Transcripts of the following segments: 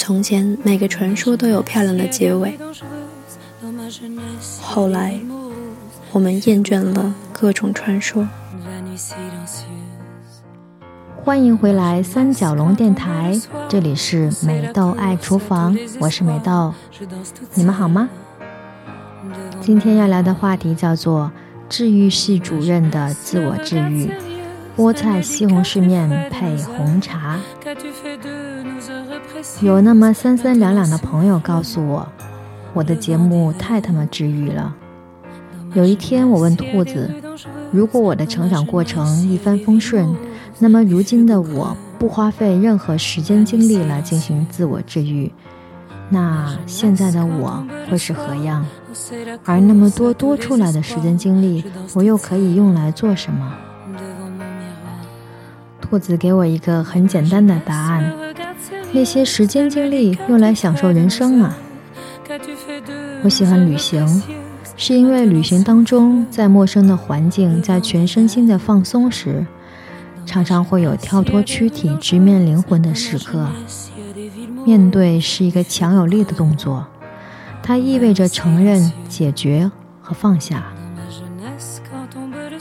从前每个传说都有漂亮的结尾，后来我们厌倦了各种传说。欢迎回来三角龙电台，这里是美豆爱厨房，我是美豆，你们好吗？今天要聊的话题叫做治愈系主任的自我治愈，菠菜西红柿面配红茶。有那么三三两两的朋友告诉我，我的节目太他妈治愈了。有一天，我问兔子：“如果我的成长过程一帆风顺，那么如今的我不花费任何时间精力来进行自我治愈，那现在的我会是何样？而那么多多出来的时间精力，我又可以用来做什么？”兔子给我一个很简单的答案。那些时间精力用来享受人生嘛。我喜欢旅行，是因为旅行当中，在陌生的环境，在全身心的放松时，常常会有跳脱躯体、直面灵魂的时刻。面对是一个强有力的动作，它意味着承认、解决和放下。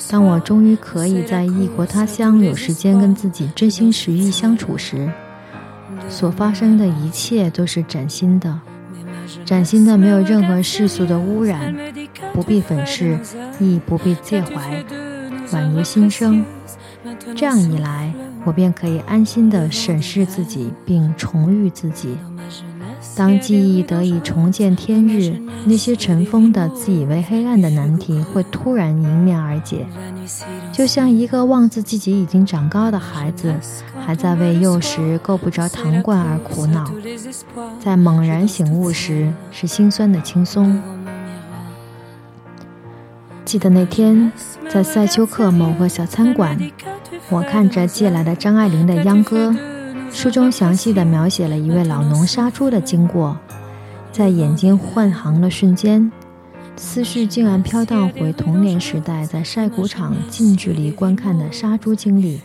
当我终于可以在异国他乡有时间跟自己真心实意相处时，所发生的一切都是崭新的，崭新的，没有任何世俗的污染，不必粉饰，亦不必介怀，宛如新生。这样一来，我便可以安心地审视自己，并重遇自己。当记忆得以重见天日，那些尘封的、自以为黑暗的难题会突然迎面而解，就像一个忘记自己已经长高的孩子，还在为幼时够不着糖罐而苦恼，在猛然醒悟时，是心酸的轻松。记得那天在塞丘克某个小餐馆，我看着借来的张爱玲的《秧歌》。书中详细的描写了一位老农杀猪的经过，在眼睛换行的瞬间，思绪竟然飘荡回童年时代在晒谷场近距离观看的杀猪经历。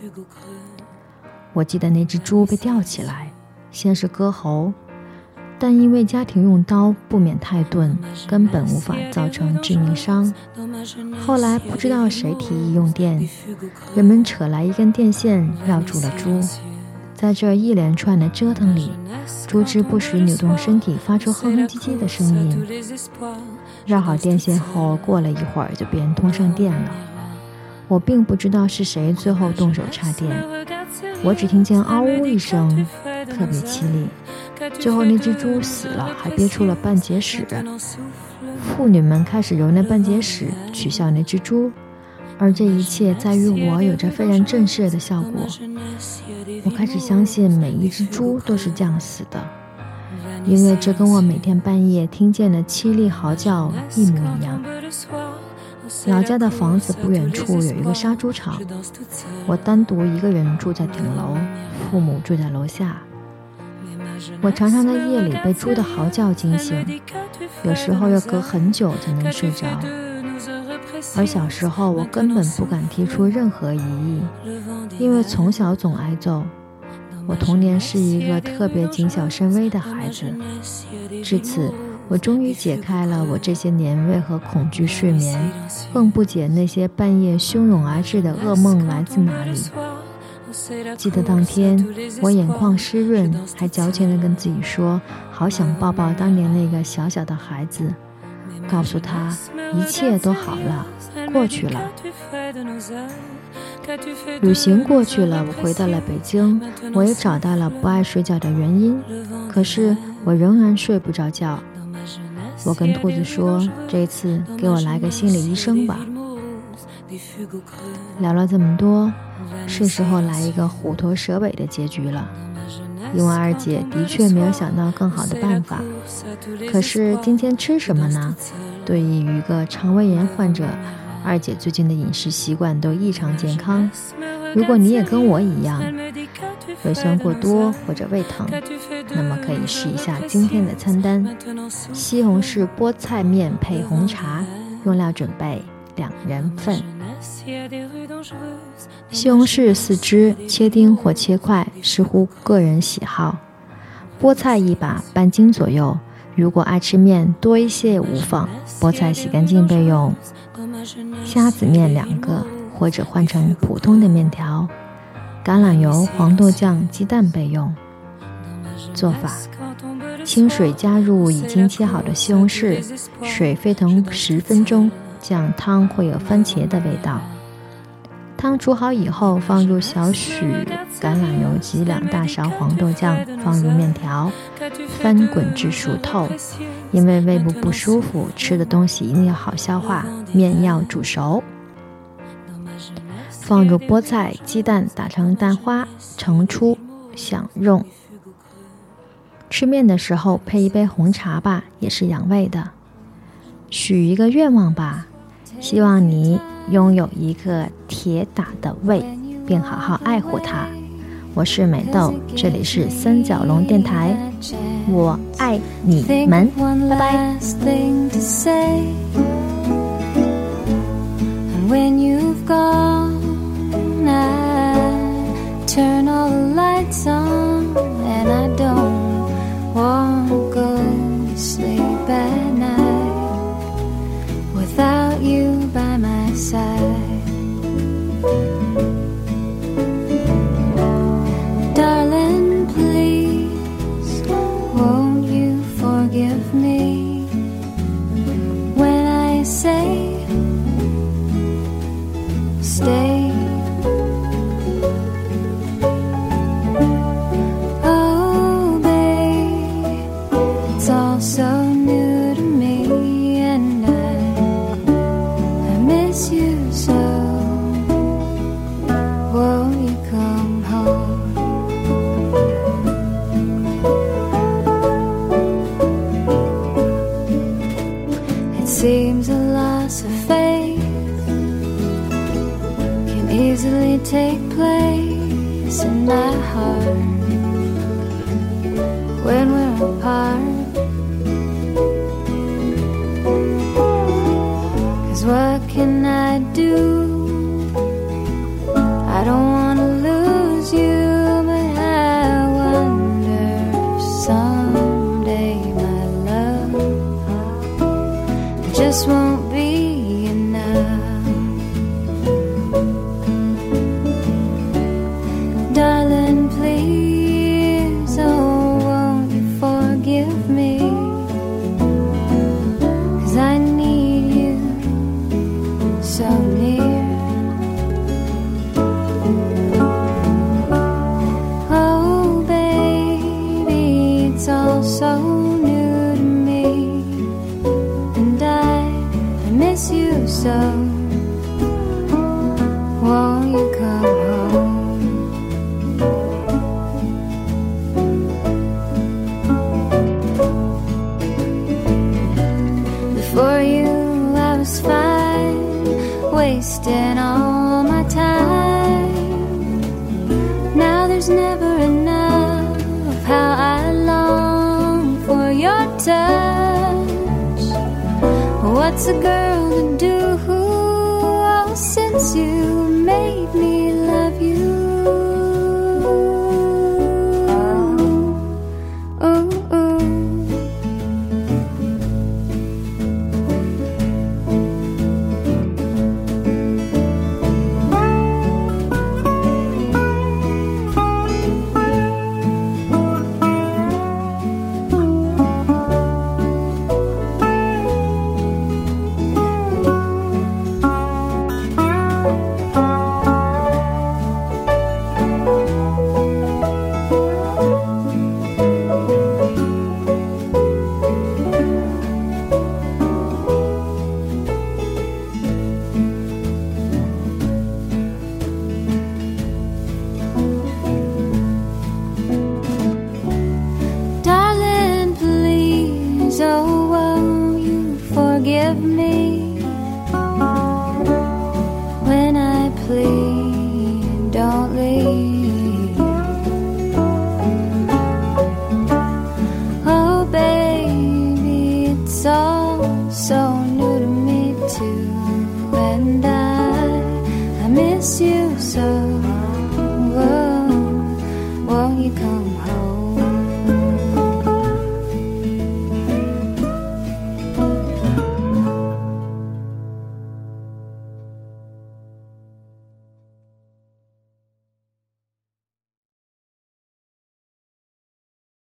我记得那只猪被吊起来，先是割喉，但因为家庭用刀不免太钝，根本无法造成致命伤。后来不知道谁提议用电，人们扯来一根电线绕住了猪。在这一连串的折腾里，猪只不时扭动身体，发出哼哼唧唧的声音。绕好电线后，过了一会儿就便通上电了。我并不知道是谁最后动手插电，我只听见嗷呜一声，特别凄厉。最后那只猪死了，还憋出了半截屎。妇女们开始揉那半截屎，取笑那只猪。而这一切在于我有着非常震慑的效果。我开始相信每一只猪都是这样死的，因为这跟我每天半夜听见的凄厉嚎叫一模一样。老家的房子不远处有一个杀猪场，我单独一个人住在顶楼，父母住在楼下。我常常在夜里被猪的嚎叫惊醒，有时候要隔很久才能睡着。而小时候，我根本不敢提出任何异议，因为从小总挨揍。我童年是一个特别谨小慎微的孩子。至此，我终于解开了我这些年为何恐惧睡眠，更不解那些半夜汹涌而至的噩梦来自哪里。记得当天，我眼眶湿润，还矫情地跟自己说：“好想抱抱当年那个小小的孩子。”告诉他一切都好了，过去了。旅行过去了，我回到了北京，我也找到了不爱睡觉的原因。可是我仍然睡不着觉。我跟兔子说：“这次给我来个心理医生吧。”聊了这么多，是时候来一个虎头蛇尾的结局了。因为二姐的确没有想到更好的办法。可是今天吃什么呢？对于一个肠胃炎患者，二姐最近的饮食习惯都异常健康。如果你也跟我一样，胃酸过多或者胃疼，那么可以试一下今天的餐单：西红柿菠菜面配红茶。用料准备两人份。西红柿四只，切丁或切块，视乎个人喜好。菠菜一把，半斤左右。如果爱吃面，多一些也无妨。菠菜洗干净备用。虾子面两个，或者换成普通的面条。橄榄油、黄豆酱、鸡蛋备用。做法：清水加入已经切好的西红柿，水沸腾十分钟，酱汤会有番茄的味道。汤煮好以后，放入少许橄榄油及两大勺黄豆酱，放入面条，翻滚至熟透。因为胃部不舒服，吃的东西一定要好消化，面要煮熟。放入菠菜、鸡蛋，打成蛋花，盛出享用。吃面的时候配一杯红茶吧，也是养胃的。许一个愿望吧，希望你。拥有一个铁打的胃，并好好爱护它。我是美豆，这里是三角龙电台，我爱你们，拜拜。Seems a loss of faith can easily take place in my heart when we're apart. Cause what can I do? I don't just won't be enough. Darling, please, oh, won't you forgive me? Cause I need you so near. Oh, baby, it's all so Before you, I was fine, wasting all my time. Now there's never enough how I long for your touch. What's a girl to do oh, since you made me